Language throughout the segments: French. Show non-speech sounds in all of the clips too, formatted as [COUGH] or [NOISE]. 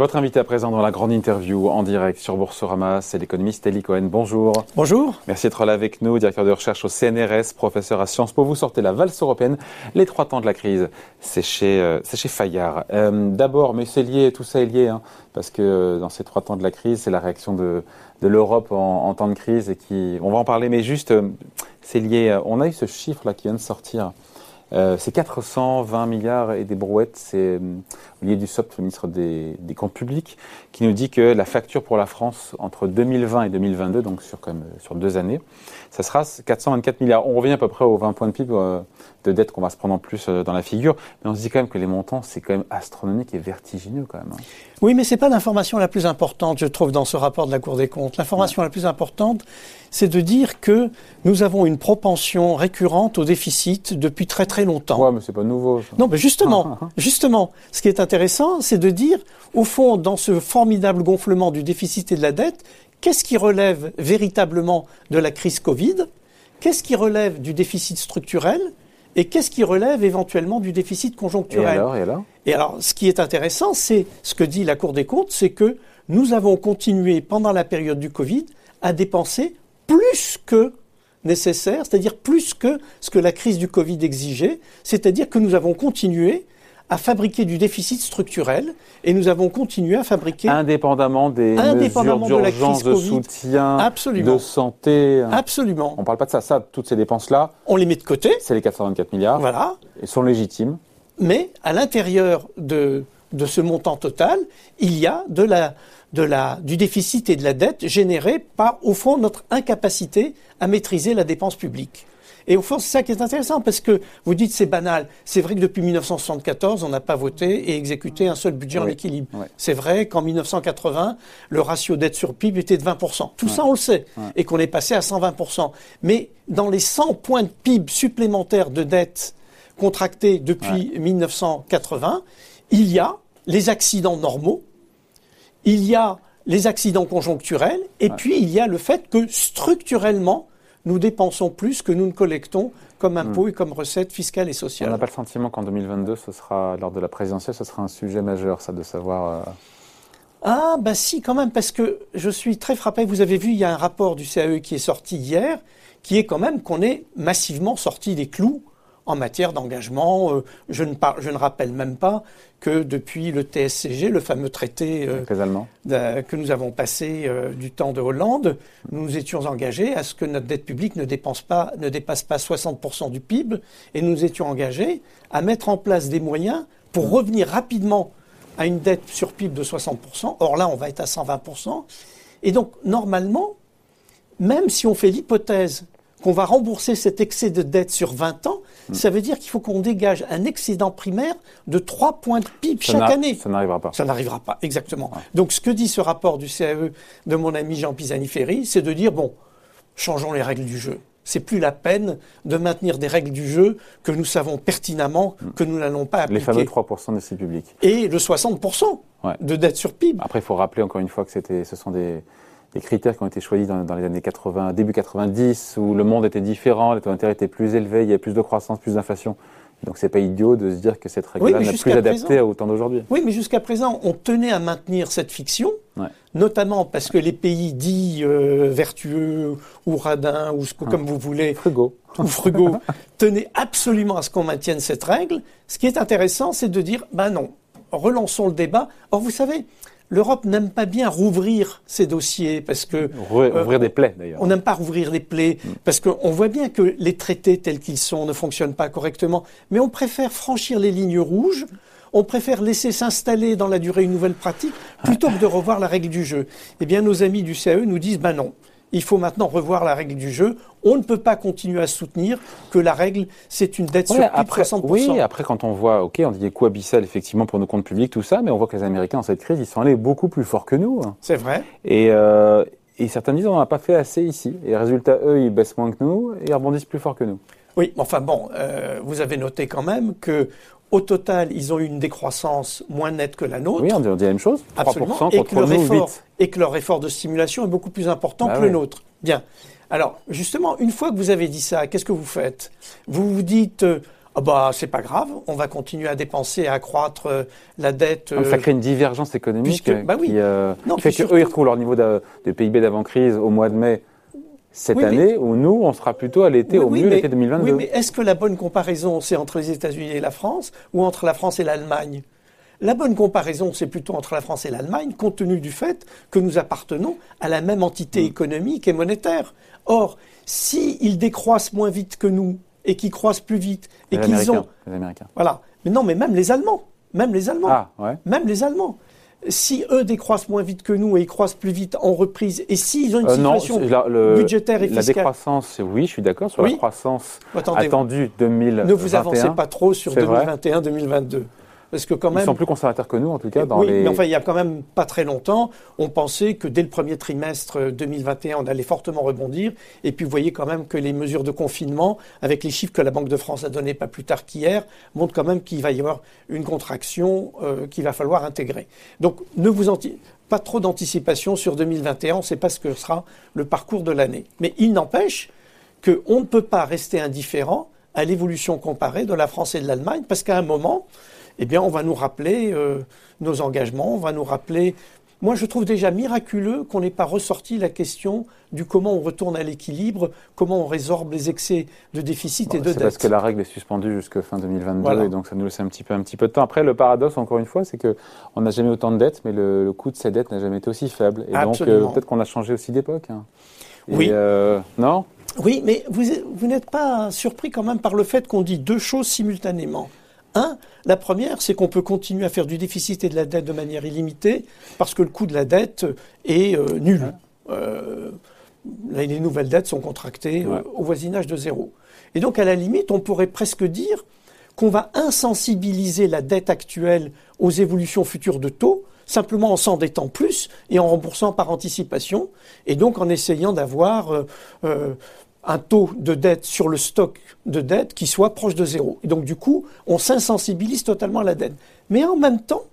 Votre invité à présent dans la grande interview en direct sur Boursorama, c'est l'économiste Elie Cohen. Bonjour. Bonjour. Merci d'être là avec nous, directeur de recherche au CNRS, professeur à Sciences Po. Vous sortez la valse européenne, les trois temps de la crise. C'est chez, euh, c'est chez Fayard. Euh, D'abord, mais c'est lié, tout ça est lié, hein, parce que euh, dans ces trois temps de la crise, c'est la réaction de, de l'Europe en, en, temps de crise et qui, on va en parler, mais juste, c'est lié. On a eu ce chiffre là qui vient de sortir. Euh, c'est 420 milliards et des brouettes. C'est Olivier Dussopt, le ministre des, des, Comptes publics, qui nous dit que la facture pour la France entre 2020 et 2022, donc sur, quand même, sur deux années, ça sera 424 milliards. On revient à peu près aux 20 points de PIB euh, de dette qu'on va se prendre en plus euh, dans la figure, mais on se dit quand même que les montants, c'est quand même astronomique et vertigineux quand même. Hein. Oui, mais c'est pas l'information la plus importante, je trouve, dans ce rapport de la Cour des comptes. L'information ouais. la plus importante, c'est de dire que nous avons une propension récurrente au déficit depuis très très longtemps. Ouais, mais c'est pas nouveau. Ça. Non, mais justement, justement, ce qui est intéressant, c'est de dire, au fond, dans ce formidable gonflement du déficit et de la dette, qu'est-ce qui relève véritablement de la crise Covid Qu'est-ce qui relève du déficit structurel et qu'est-ce qui relève éventuellement du déficit conjoncturel. Et alors, et alors, et alors, ce qui est intéressant, c'est ce que dit la Cour des comptes, c'est que nous avons continué pendant la période du Covid à dépenser plus que nécessaire, c'est-à-dire plus que ce que la crise du Covid exigeait, c'est-à-dire que nous avons continué à fabriquer du déficit structurel et nous avons continué à fabriquer indépendamment des indépendamment mesures d'urgence, de, de, soutien, Absolument. de santé. Absolument. On parle pas de ça. Ça, toutes ces dépenses-là, on les met de côté. C'est les 424 milliards. Voilà. Et sont légitimes. Mais à l'intérieur de de ce montant total, il y a de la, de la, du déficit et de la dette générés par, au fond, notre incapacité à maîtriser la dépense publique. Et au fond, c'est ça qui est intéressant, parce que vous dites c'est banal. C'est vrai que depuis 1974, on n'a pas voté et exécuté un seul budget oui. en équilibre. Oui. C'est vrai qu'en 1980, le ratio dette sur PIB était de 20%. Tout ça, on le sait. Et qu'on est passé à 120%. Mais dans les 100 points de PIB supplémentaires de dette contractés depuis 1980, il y a les accidents normaux, il y a les accidents conjoncturels, et puis il y a le fait que structurellement, nous dépensons plus que nous ne collectons comme impôts mmh. et comme recettes fiscales et sociales. On n'a pas le sentiment qu'en 2022, ce sera, lors de la présidentielle, ce sera un sujet majeur, ça, de savoir. Euh... Ah, bah si, quand même, parce que je suis très frappé. Vous avez vu, il y a un rapport du CAE qui est sorti hier, qui est quand même qu'on est massivement sorti des clous en matière d'engagement. Euh, je, ne par, je ne rappelle même pas que depuis le TSCG, le fameux traité euh, que nous avons passé euh, du temps de Hollande, nous nous étions engagés à ce que notre dette publique ne, dépense pas, ne dépasse pas 60% du PIB et nous étions engagés à mettre en place des moyens pour revenir rapidement à une dette sur PIB de 60%. Or là, on va être à 120%. Et donc, normalement, même si on fait l'hypothèse qu'on va rembourser cet excès de dette sur 20 ans, mmh. ça veut dire qu'il faut qu'on dégage un excédent primaire de 3 points de PIB ça chaque année. Ça n'arrivera pas. Ça n'arrivera pas, exactement. Ouais. Donc ce que dit ce rapport du CAE de mon ami Jean Pisani-Ferry, c'est de dire, bon, changeons les règles du jeu. C'est plus la peine de maintenir des règles du jeu que nous savons pertinemment mmh. que nous n'allons pas appliquer. Les fameux 3% de publics. Et le 60% ouais. de dette sur PIB. Après, il faut rappeler encore une fois que ce sont des, des critères qui ont été choisis dans, dans, les années 80, début 90, où le monde était différent, les taux d'intérêt étaient plus élevés, il y avait plus de croissance, plus d'inflation. Donc c'est pas idiot de se dire que cette règle-là oui, n'est plus adaptée au temps d'aujourd'hui. Oui, mais jusqu'à présent, on tenait à maintenir cette fiction, ouais. notamment parce que les pays dits euh, vertueux ou radins ou Ah. comme vous voulez, frugaux, ou frugaux, [LAUGHS] tenaient absolument à ce qu'on maintienne cette règle. Ce qui est intéressant, c'est de dire, ben non, relançons le débat. Or, vous savez, L'Europe n'aime pas bien rouvrir ses rouvrir parce que rouvrir euh, des plaies d'ailleurs. On n'aime pas rouvrir des plaies mm. parce qu'on voit bien que les traités tels qu'ils sont ne fonctionnent pas correctement. Mais on préfère franchir les lignes rouges. On préfère laisser s'installer dans la durée une nouvelle pratique plutôt que de revoir la règle du jeu. Eh bien, nos amis du CAE nous disent ben non. Il faut maintenant revoir la règle du jeu. On ne peut pas continuer à soutenir que la règle, c'est une dette ouais, sur après, 60%. Oui, après, quand on voit, OK, on dit des coûts abyssales, effectivement, pour nos comptes publics, tout ça, mais on voit que les Américains, dans cette crise, ils sont allés beaucoup plus fort que nous. Hein. C'est vrai. Et, euh, et certains disent, on n'a pas fait assez ici. Et résultat, eux, ils baissent moins que nous et ils rebondissent plus fort que nous. Oui, enfin bon, euh, vous avez noté quand même que au total, ils ont eu une décroissance moins nette que la nôtre. Oui, on dit, la même chose. 3% Absolument. contre et, que leur effort, 8. et que leur effort de stimulation est beaucoup plus important Bah que ouais. le nôtre. Bien. Alors, justement, une fois que vous avez dit ça, qu'est-ce que vous faites? Vous vous dites, euh, Ah bah c'est pas grave, on va continuer à dépenser, à accroître euh, la dette. Donc ça crée une divergence économique puisque- bah oui. qui, euh, Non, qui fait qu'eux, ils retrouvent leur niveau de, de PIB d'avant-crise au mois de mai cette Oui, année, où nous, on sera plutôt à l'été, Oui, au oui, mieux mais- l'été 2022. Oui, mais est-ce que la bonne comparaison, c'est entre les États-Unis et la France ou entre la France et l'Allemagne? La bonne comparaison, c'est plutôt entre la France et l'Allemagne, compte tenu du fait que nous appartenons à la même Mm. entité économique et monétaire. Or, s'ils décroissent moins vite que nous et qu'ils croissent plus vite et qu'ils ont... les Américains. Voilà. Mais non, mais même les Allemands. Même les Allemands. Ah, ouais. Même les Allemands. Si eux décroissent moins vite que nous et ils croissent plus vite en reprise, et s'ils ont une Euh, non, situation la, le- budgétaire et la fiscale... décroissance, oui, je suis d'accord sur Oui. la croissance Attendez, attendue 2021. ne vous avancez pas trop sur c'est vrai. 2021-2022. Parce que quand Ils sont plus conservateurs que nous, en tout cas, dans oui, les. mais enfin, il y a quand même pas très longtemps, on pensait que dès le premier trimestre euh, 2021, on allait fortement rebondir. Et puis, vous voyez quand même que les mesures de confinement, avec les chiffres que la Banque de France a donnés pas plus tard qu'hier, montrent quand même qu'il va y avoir une contraction euh, qu'il va falloir intégrer. Donc, ne vous anti- pas trop d'anticipation sur 2021. On ne sait pas ce que sera le parcours de l'année. Mais il n'empêche qu'on ne peut pas rester indifférent à l'évolution comparée de la France et de l'Allemagne, parce qu'à un moment, eh bien, on va nous rappeler euh, nos engagements, on va nous rappeler. Moi, je trouve déjà miraculeux qu'on n'ait pas ressorti la question du comment on retourne à l'équilibre, comment on résorbe les excès de déficit et de c'est dette. parce que la règle est suspendue jusqu'à fin 2022 Voilà. et donc ça nous laisse un petit peu un petit peu de temps. Après le paradoxe encore une fois c'est que on n'a jamais autant de dettes mais le, le coût de ces dettes n'a jamais été aussi faible et donc euh, peut-être qu'on a changé aussi d'époque. hein. Oui. euh, non? Oui, mais vous, vous n'êtes pas surpris quand même par le fait qu'on dit deux choses simultanément. Un, la première, c'est qu'on peut continuer à faire du déficit et de la dette de manière illimitée parce que le coût de la dette est euh, nul. Euh, les les nouvelles dettes sont contractées euh, au voisinage de zéro. Et donc, à la limite, on pourrait presque dire qu'on va insensibiliser la dette actuelle aux évolutions futures de taux, simplement en s'endettant plus et en remboursant par anticipation, et donc en essayant d'avoir euh, euh, un taux de dette sur le stock de dette qui soit proche de zéro. Et donc du coup, on s'insensibilise totalement à la dette. Mais en même temps,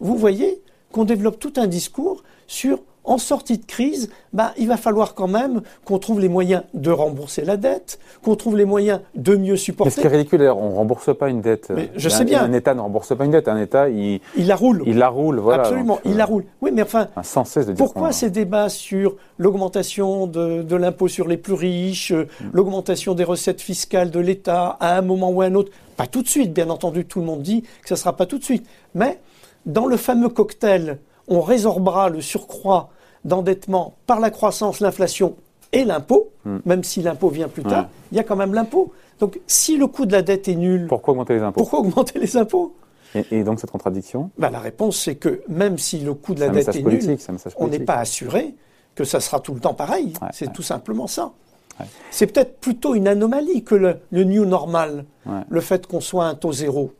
vous voyez qu'on développe tout un discours sur en sortie de crise, bah, il va falloir quand même qu'on trouve les moyens de rembourser la dette, qu'on trouve les moyens de mieux Mais ce supporter. qui est ridicule on rembourse pas une dette. Mais je Un- sais bien. Un État ne rembourse pas une dette. Un État il, Il la roule. il la roule voilà. Absolument, donc, il euh, la roule. Oui, mais enfin, un Sans cesse de dire Pourquoi ces débats sur l'augmentation de, de l'impôt sur les plus riches, euh, l'augmentation des recettes fiscales de l'État à un moment ou à un autre? Pas tout de suite, bien entendu, tout le monde dit que ce ne sera pas tout de suite. Mais dans le fameux cocktail, on résorbera le surcroît d'endettement par la croissance, l'inflation et l'impôt, même si l'impôt vient plus tard, Ouais. il y a quand même l'impôt. Donc si le coût de la dette est nul, Pourquoi augmenter les impôts? pourquoi augmenter les impôts? Et, et donc cette contradiction? Ben, La réponse, c'est que même si le coût de la dette est nul, on n'est pas assuré que ça sera tout le temps pareil. Ouais, c'est ouais. tout simplement ça. Ouais. C'est peut-être plutôt une anomalie que le, le new normal, le fait qu'on soit à un taux zéro.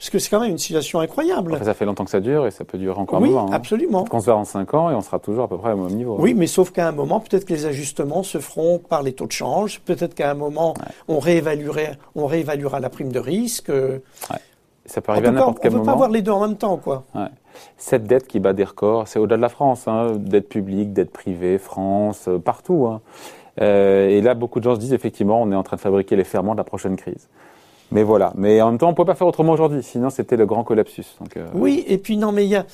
Parce que c'est quand même une situation incroyable. Après, ça fait longtemps que ça dure et ça peut durer encore oui, un moment. hein. absolument. Qu'on se verra en 5 ans et on sera toujours à peu près au même niveau. hein. Oui, mais sauf qu'à un moment, peut-être que les ajustements se feront par les taux de change. Peut-être qu'à un moment, on, on réévaluera la prime de risque. Ça peut arriver à cas, on n'importe ne quel peut moment. pas avoir les deux en même temps, quoi. Ouais. Cette dette qui bat des records, c'est au-delà de la France, hein, dette publique, dette privée, France, euh, partout. hein. Euh, et là, beaucoup de gens se disent effectivement, on est en train de fabriquer les ferments de la prochaine crise. Mais voilà. Mais en même temps, on ne peut pas faire autrement aujourd'hui, sinon c'était le grand collapsus. Donc, euh, Oui, et puis non, mais il y a,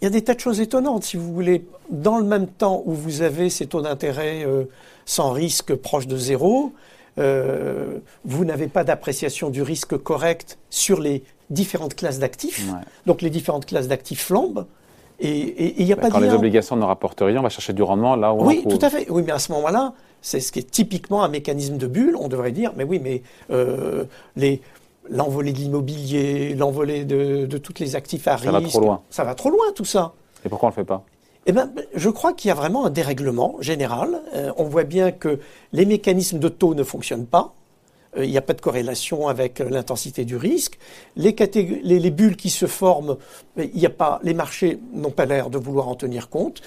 il y a des tas de choses étonnantes, si vous voulez. Dans le même temps où vous avez ces taux d'intérêt euh, sans risque proches de zéro, euh, vous n'avez pas d'appréciation du risque correct sur les différentes classes d'actifs. ouais. Donc les différentes classes d'actifs flambent. Et il n'y a Bah, pas quand de les lien. obligations ne rapportent rien, on va chercher du rendement là où on Oui, en trouve. tout à fait. Oui, mais à ce moment-là, c'est ce qui est typiquement un mécanisme de bulle. On devrait dire, mais oui, mais euh, les l'envolée de l'immobilier, l'envolée de, de tous les actifs à Ça va risque, trop loin. ça va trop loin tout ça. Et pourquoi on ne le fait pas? Eh ben, je crois qu'il y a vraiment un dérèglement général. Euh, on voit bien que les mécanismes de taux ne fonctionnent pas. Euh, il n'y a pas de corrélation avec l'intensité du risque. Les, catég- les, les bulles qui se forment, mais il n'y a pas, les marchés n'ont pas l'air de vouloir en tenir compte.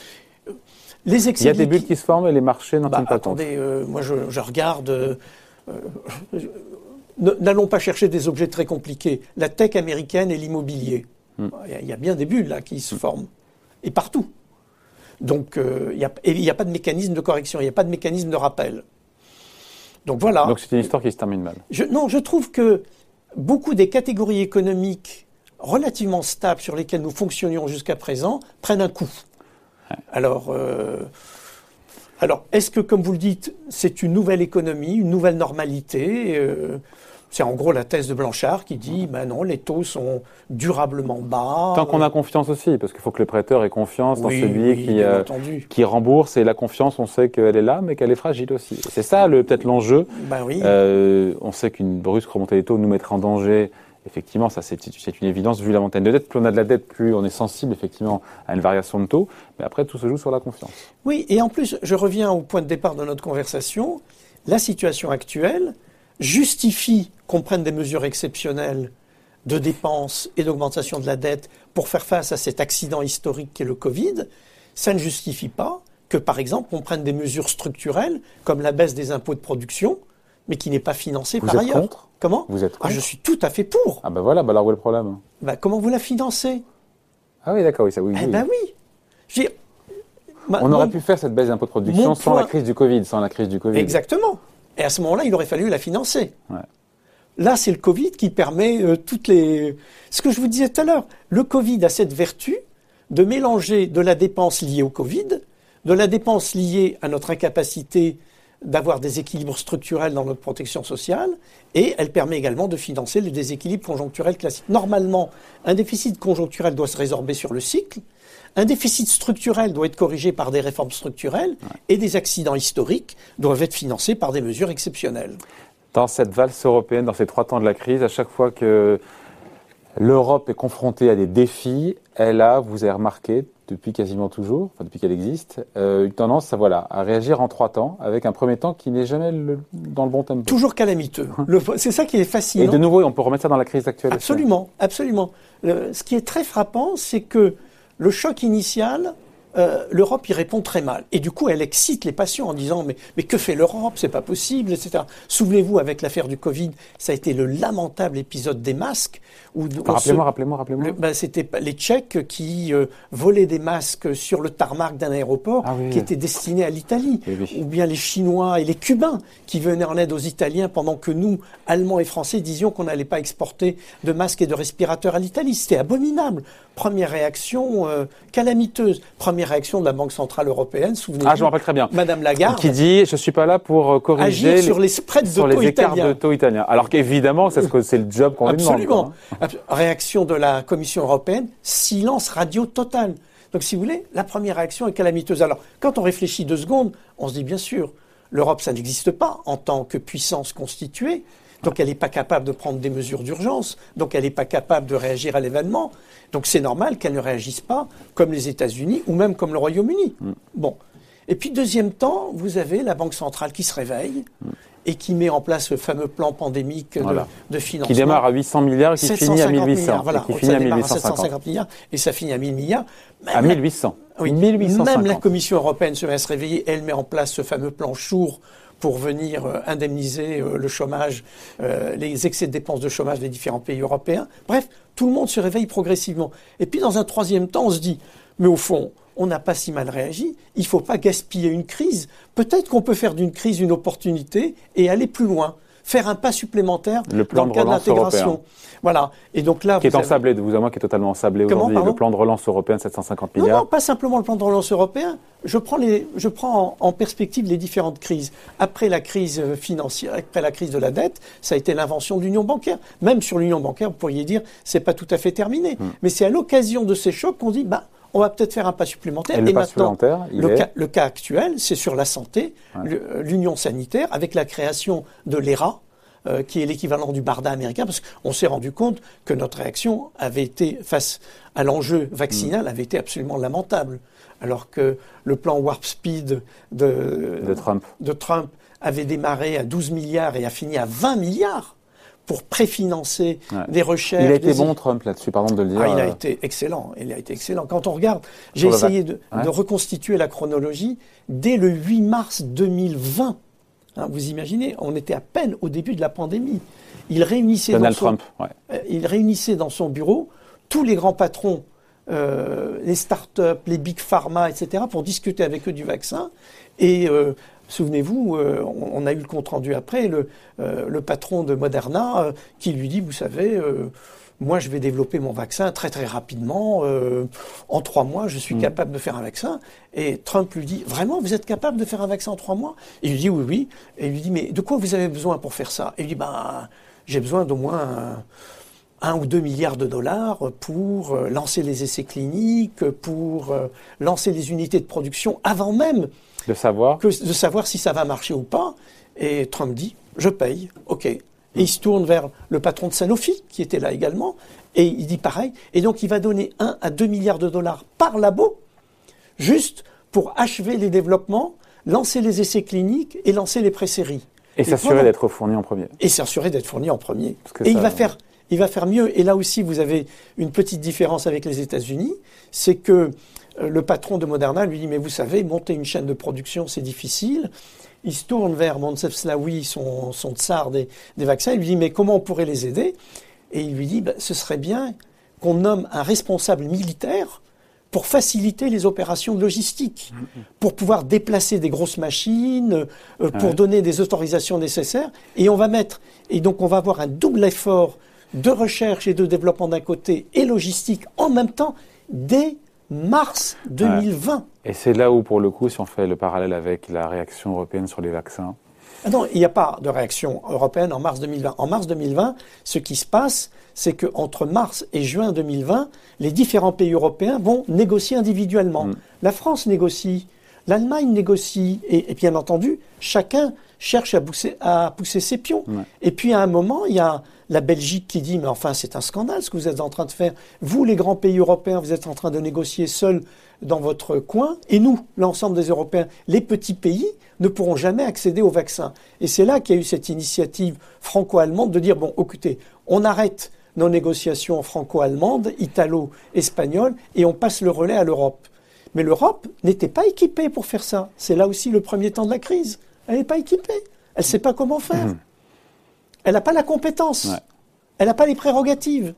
Les Il y a des bulles qui se forment et les marchés n'en bah, tiennent pas compte. attendez, euh, moi je, je regarde. euh, euh, N'allons pas chercher des objets très compliqués. La tech américaine et l'immobilier. Hmm. Il y a- bien des bulles là qui se forment. Et partout. Donc euh, il a- n'y a pas de mécanisme de correction, il n'y a pas de mécanisme de rappel. Donc voilà. Donc c'est une histoire qui se termine mal. Je- non, je trouve que beaucoup des catégories économiques relativement stables sur lesquelles nous fonctionnions jusqu'à présent prennent un coup. Alors, euh, alors est-ce que, comme vous le dites, c'est une nouvelle économie, une nouvelle normalité euh, c'est en gros la thèse de Blanchard qui dit ben non, les taux sont durablement bas. Tant qu'on a confiance aussi, parce qu'il faut que le prêteur ait confiance dans celui qui, euh, qui rembourse. Et la confiance, on sait qu'elle est là, mais qu'elle est fragile aussi. C'est ça peut-être l'enjeu. Ben oui. euh, on sait qu'une brusque remontée des taux nous mettrait en danger. Effectivement, ça c'est une évidence vu la montagne de dette. Plus on a de la dette, plus on est sensible effectivement à une variation de taux. Mais après, tout se joue sur la confiance. Oui, et en plus, je reviens au point de départ de notre conversation. La situation actuelle, justifie qu'on prenne des mesures exceptionnelles de dépenses et d'augmentation de la dette pour faire face à cet accident historique qu'est le Covid, ça ne justifie pas que, par exemple, on prenne des mesures structurelles comme la baisse des impôts de production, mais qui n'est pas financée vous par êtes ailleurs. Contre comment Vous êtes contre ah, Je suis tout à fait pour. Ah ben voilà, bah alors où est le problème bah, Comment vous la financez? Ah oui, d'accord, oui, ça oui. Eh ben oui. Je on aurait pu faire cette baisse d'impôts de production sans la crise du Covid, sans la crise du Covid. Exactement. Et à ce moment-là, il aurait fallu la financer. Là, c'est le Covid qui permet euh, toutes les. Ce que je vous disais tout à l'heure, le Covid a cette vertu de mélanger de la dépense liée au Covid, de la dépense liée à notre incapacité d'avoir des équilibres structurels dans notre protection sociale, et elle permet également de financer le déséquilibre conjoncturel classique. Normalement, un déficit conjoncturel doit se résorber sur le cycle, un déficit structurel doit être corrigé par des réformes structurelles et des accidents historiques doivent être financés par des mesures exceptionnelles. Dans cette valse européenne, dans ces trois temps de la crise, à chaque fois que l'Europe est confrontée à des défis, elle a, vous avez remarqué, depuis quasiment toujours, enfin depuis qu'elle existe, euh, une tendance à, voilà, à réagir en trois temps, avec un premier temps qui n'est jamais dans le bon tempo. Toujours calamiteux. C'est ça qui est fascinant. Et de nouveau, on peut remettre ça dans la crise actuelle. Absolument, absolument. ce qui est très frappant, c'est que le choc initial, euh, l'Europe y répond très mal. Et du coup, elle excite les passions en disant mais, mais que fait l'Europe? C'est pas possible, etc. Souvenez-vous, avec l'affaire du Covid, ça a été le lamentable épisode des masques. Rappelez-moi, rappelez-moi, rappelez-moi. Ben, C'était les Tchèques qui euh, volaient des masques sur le tarmac d'un aéroport ah qui était destiné à l'Italie. Ou bien les Chinois et les Cubains qui venaient en aide aux Italiens pendant que nous, Allemands et Français, disions qu'on n'allait pas exporter de masques et de respirateurs à l'Italie. C'était abominable. Première réaction euh, calamiteuse. Première réaction de la Banque Centrale Européenne, souvenez-vous. Ah, je me rappelle très bien. Madame Lagarde. Qui dit, je suis pas là pour euh, corriger Agir sur les spreads de sur les écarts de taux italiens. Alors qu'évidemment, c'est le job qu'on lui demande. Absolument. Réaction de la Commission européenne, silence radio total. Donc, si vous voulez, la première réaction est calamiteuse. Alors, quand on réfléchit deux secondes, on se dit bien sûr, l'Europe, ça n'existe pas en tant que puissance constituée. Donc elle n'est pas capable de prendre des mesures d'urgence, donc elle n'est pas capable de réagir à l'événement. Donc c'est normal qu'elle ne réagisse pas comme les États-Unis ou même comme le Royaume-Uni. Mm. Bon. Et puis deuxième temps, vous avez la Banque centrale qui se réveille mm. et qui met en place le fameux plan pandémique de, financement. Qui démarre à 800 milliards et qui finit à 1800. Milliards, voilà. Et qui finit à 1850 milliards et ça finit à 1000 milliards. à 1800. Oui, même la Commission européenne se laisse réveiller, elle met en place ce fameux plan Chour pour venir euh, indemniser euh, le chômage, euh, les excès de dépenses de chômage des différents pays européens. Bref, tout le monde se réveille progressivement. Et puis dans un troisième temps, on se dit, mais au fond, on n'a pas si mal réagi, il ne faut pas gaspiller une crise. Peut-être qu'on peut faire d'une crise une opportunité et aller plus loin faire un pas supplémentaire le plan dans le cadre de l'intégration. Voilà. Et donc là, qui est ensablé de vous à moi, qui est totalement ensablé aujourd'hui. Le plan de relance européen de 750 milliards. Non, non, pas simplement le plan de relance européen. Je prends, les, je prends en, perspective les différentes crises. Après la crise financière, après la crise de la dette, ça a été l'invention de l'union bancaire. Même sur l'union bancaire, vous pourriez dire, c'est pas tout à fait terminé. Hmm. Mais c'est à l'occasion de ces chocs qu'on dit, bah, on va peut-être faire un pas supplémentaire. Et, le maintenant, le, cas, le, cas, actuel, c'est sur la santé, l'union sanitaire, avec la création de l'ERA, euh, qui est l'équivalent du BARDA américain, parce qu'on s'est rendu compte que notre réaction avait été, face à l'enjeu vaccinal, mm. avait été absolument lamentable. Alors que le plan Warp Speed de, Trump. de Trump avait démarré à 12 milliards et a fini à 20 milliards pour préfinancer des recherches. Il a été bon, Trump, là-dessus, pardon de le dire. Ah, il a été excellent. Il a été excellent. Quand on regarde, j'ai essayé de, de, reconstituer la chronologie. Dès le 8 mars 2020, hein, vous imaginez, on était à peine au début de la pandémie. Il réunissait, Donald dans, Trump, ouais. Euh, il réunissait dans son bureau tous les grands patrons, euh, les start-up, les big pharma, etc., pour discuter avec eux du vaccin. Et euh, Souvenez-vous, euh, on, a eu le compte-rendu après, le, euh, le, patron de Moderna euh, qui lui dit, vous savez, moi je vais développer mon vaccin très très rapidement, en trois mois je suis mm. capable de faire un vaccin. Et Trump lui dit, vraiment, vous êtes capable de faire un vaccin en trois mois? Il lui dit, oui, oui. Et il lui dit, mais de quoi vous avez besoin pour faire ça? Et il lui dit, ben, j'ai besoin d'au moins un ou deux milliards de dollars pour lancer les essais cliniques, pour lancer les unités de production avant même de savoir que, De savoir si ça va marcher ou pas. Et Trump dit, je paye, ok. Et il se tourne vers le patron de Sanofi, qui était là également, et il dit pareil. Et donc il va donner 1 à 2 milliards de dollars par labo, juste pour achever les développements, lancer les essais cliniques et lancer les pré-séries. Et, s'assurer d'être fourni en premier. Et s'assurer d'être fourni en premier. et il va faire il va faire mieux. Et là aussi, vous avez une petite différence avec les États-Unis, c'est que le patron de Moderna lui dit, mais vous savez, monter une chaîne de production, c'est difficile. Il se tourne vers Moncef Slaoui, son, son tsar des, vaccins, il lui dit, mais comment on pourrait les aider? Et il lui dit, bah, ce serait bien qu'on nomme un responsable militaire pour faciliter les opérations logistiques, pour pouvoir déplacer des grosses machines, euh, pour donner des autorisations nécessaires. Et on va mettre, et donc on va avoir un double effort de recherche et de développement d'un côté et logistique en même temps dès mars 2020. Et c'est là où, pour le coup, si on fait le parallèle avec la réaction européenne sur les vaccins. Ah non, il n'y a pas de réaction européenne en mars 2020. En mars 2020, ce qui se passe, c'est qu'entre mars et juin 2020, les différents pays européens vont négocier individuellement. Mm. La France négocie, l'Allemagne négocie, et, bien entendu, chacun cherche à pousser, à pousser ses pions. Et puis à un moment, il y a la Belgique qui dit mais enfin c'est un scandale ce que vous êtes en train de faire. Vous les grands pays européens, vous êtes en train de négocier seuls dans votre coin et nous, l'ensemble des Européens, les petits pays ne pourront jamais accéder au vaccin. Et c'est là qu'il y a eu cette initiative franco-allemande de dire bon écoutez, on arrête nos négociations franco-allemandes, italo-espagnoles et on passe le relais à l'Europe. Mais l'Europe n'était pas équipée pour faire ça. C'est là aussi le premier temps de la crise. Elle n'est pas équipée. Elle ne sait pas comment faire. Mmh. Elle n'a pas la compétence. Elle n'a pas les prérogatives.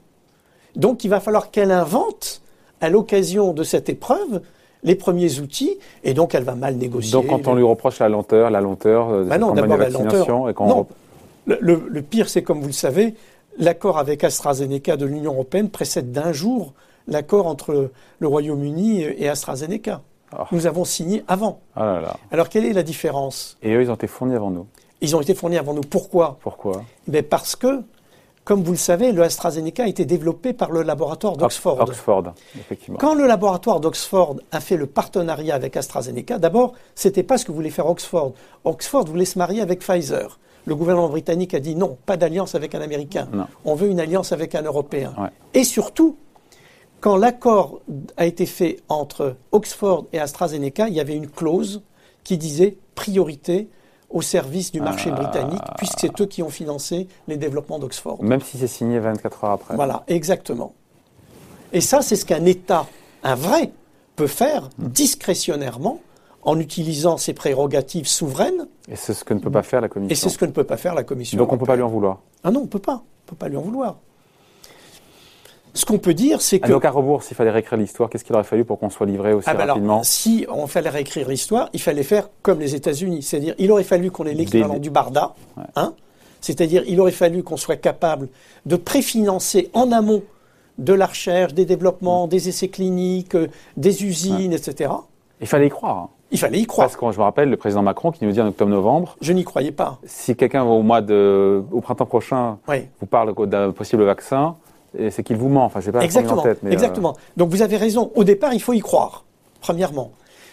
Donc il va falloir qu'elle invente, à l'occasion de cette épreuve, les premiers outils, et donc elle va mal négocier. Donc quand on lui reproche la lenteur, la lenteur de bah non, de vaccination, et quand non. le, pire, c'est comme vous le savez, l'accord avec AstraZeneca de l'Union européenne précède d'un jour l'accord entre le Royaume-Uni et AstraZeneca. Ah. Nous avons signé avant. Ah Alors quelle est la différence Et eux, ils ont été fournis avant nous. Ils ont été fournis avant nous. Pourquoi? Pourquoi? Mais Parce que, comme vous le savez, le AstraZeneca a été développé par le laboratoire d'Oxford. Oxford, effectivement. Quand le laboratoire d'Oxford a fait le partenariat avec AstraZeneca, d'abord, c'était pas ce que voulait faire Oxford. Oxford voulait se marier avec Pfizer. Le gouvernement britannique a dit non, pas d'alliance avec un Américain. On veut une alliance avec un Européen. Et surtout, quand l'accord a été fait entre Oxford et AstraZeneca, il y avait une clause qui disait priorité au service du marché ah. britannique, puisque c'est eux qui ont financé les développements d'Oxford. Même si c'est signé 24 heures après. Voilà, exactement. Et ça, c'est ce qu'un État, un vrai, peut faire hmm. discrétionnairement en utilisant ses prérogatives souveraines. Et c'est ce que ne peut pas faire la Commission. Et c'est ce que ne peut pas faire la Commission. Donc on ne peut pas lui en vouloir. Ah non, on ne peut pas. On ne peut pas lui en vouloir. Ce qu'on peut dire, c'est que. donc à rebours, s'il fallait réécrire l'histoire, qu'est-ce qu'il aurait fallu pour qu'on soit livré aussi ah ben rapidement Si on fallait réécrire l'histoire, il fallait faire comme les États-Unis, c'est-à-dire il aurait fallu qu'on ait l'équivalent du Barda, hein c'est-à-dire il aurait fallu qu'on soit capable de préfinancer en amont de la recherche, des développements, des essais cliniques, euh, des usines, etc. Il fallait y croire. Hein. Il fallait y croire. Parce que je me rappelle le président Macron qui nous dit en octobre-novembre. Je n'y croyais pas. Si quelqu'un au mois de, au printemps prochain, vous parle d'un possible vaccin, c'est qu'il vous ment. Enfin, c'est pas exactement. tête, mais euh, exactement. Donc vous avez raison. Au départ, il faut y croire. Premièrement.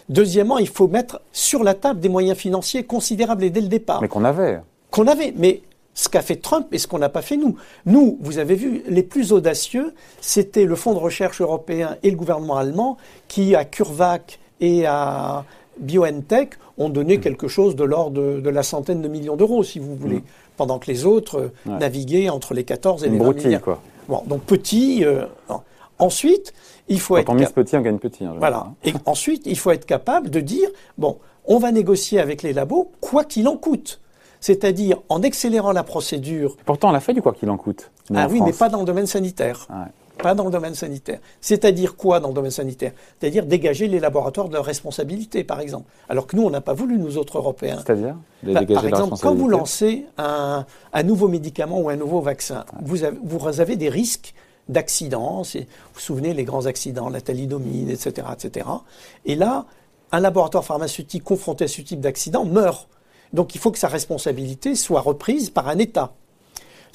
Deuxièmement, il faut mettre sur la table des moyens financiers considérables et dès le départ. Mais qu'on avait. Qu'on avait. Mais ce qu'a fait Trump et ce qu'on n'a pas fait nous. Nous, vous avez vu, les plus audacieux, c'était le Fonds de recherche européen et le gouvernement allemand qui, à CureVac et à BioNTech, ont donné mm. quelque chose de l'ordre de, la centaine de millions d'euros, si vous voulez, mm. pendant que les autres naviguaient entre les 14 et les 20 milliards. Quoi. Bon, donc petit. Euh, ensuite, il faut être. Quand on mise petit, on gagne petit. Hein, voilà. Et [LAUGHS] ensuite, il faut être capable de dire bon, on va négocier avec les labos quoi qu'il en coûte. C'est-à-dire en accélérant la procédure. Pourtant, on l'a fait du quoi qu'il en coûte. Ah oui, mais pas dans le domaine sanitaire. Pas dans le domaine sanitaire. C'est-à-dire quoi dans le domaine sanitaire C'est-à-dire dégager les laboratoires de leur responsabilité, par exemple. Alors que nous, on n'a pas voulu, nous autres Européens. C'est-à-dire bah, Par exemple, quand vous lancez un, nouveau médicament ou un nouveau vaccin, vous, avez, vous avez des risques d'accidents. Vous vous souvenez les grands accidents, la thalidomide, etc., etc. Et là, un laboratoire pharmaceutique confronté à ce type d'accident meurt. Donc il faut que sa responsabilité soit reprise par un État.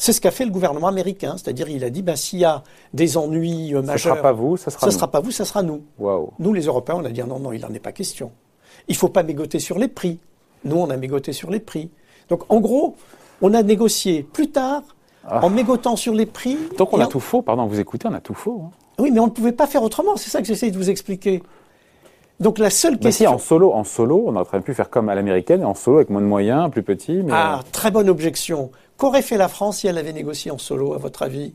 C'est ce qu'a fait le gouvernement américain, c'est-à-dire il a dit ben, s'il y a des ennuis majeurs, ça sera pas vous, ça sera ça sera pas vous, ça sera nous. Nous les Européens, on a dit non non, il n'en est pas question. Il faut pas mégoter sur les prix. Nous on a mégoté sur les prix. Donc en gros, on a négocié plus tard ah. en mégotant sur les prix. Donc on a tout faux, pardon, vous écoutez, on a tout faux. Hein. Oui, mais on ne pouvait pas faire autrement, c'est ça que j'essaie de vous expliquer. Donc la seule question. Si, en solo, en solo, on aurait pu faire comme à l'américaine, en solo avec moins de moyens, plus petit. Ah, très bonne objection. Qu'aurait fait la France si elle avait négocié en solo, à votre avis?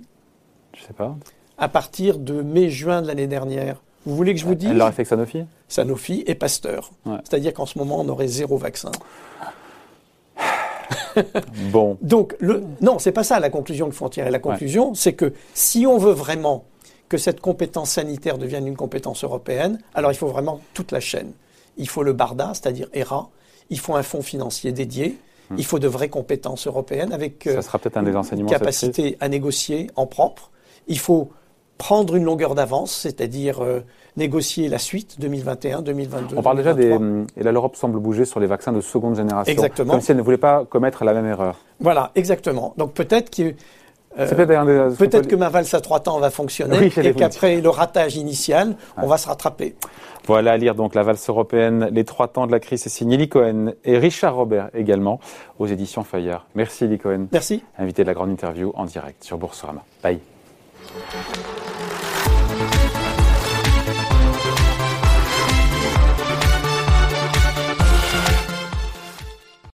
Je sais pas. À partir de mai-juin de l'année dernière. Vous voulez que je vous dise Elle l'aurait fait avec Sanofi? Sanofi et Pasteur. C'est-à-dire qu'en ce moment, on aurait zéro vaccin. bon. [LAUGHS] Donc, le... non, c'est pas ça la conclusion qu'il faut en tirer. La conclusion, c'est que si on veut vraiment que cette compétence sanitaire devienne une compétence européenne, alors il faut vraiment toute la chaîne. Il faut le BARDA, c'est-à-dire ERA, il faut un fonds financier dédié, hmm. il faut de vraies compétences européennes avec Ça sera peut-être un des enseignements capacité à négocier en propre. Il faut prendre une longueur d'avance, c'est-à-dire euh, négocier la suite 2021, 2022. On parle déjà des et là l'Europe semble bouger sur les vaccins de seconde génération, exactement. comme si elle ne voulait pas commettre la même erreur. Voilà, exactement. Donc peut-être que euh, peut-être que ma valse à trois temps va fonctionner et qu'après le ratage initial, on va se rattraper. Voilà à lire donc la valse européenne, les trois temps de la crise, c'est signé Lee Cohen et Richard Robert également aux éditions Fayard. Merci Lee Cohen. Merci. Invité de la grande interview en direct sur Boursorama. Bye.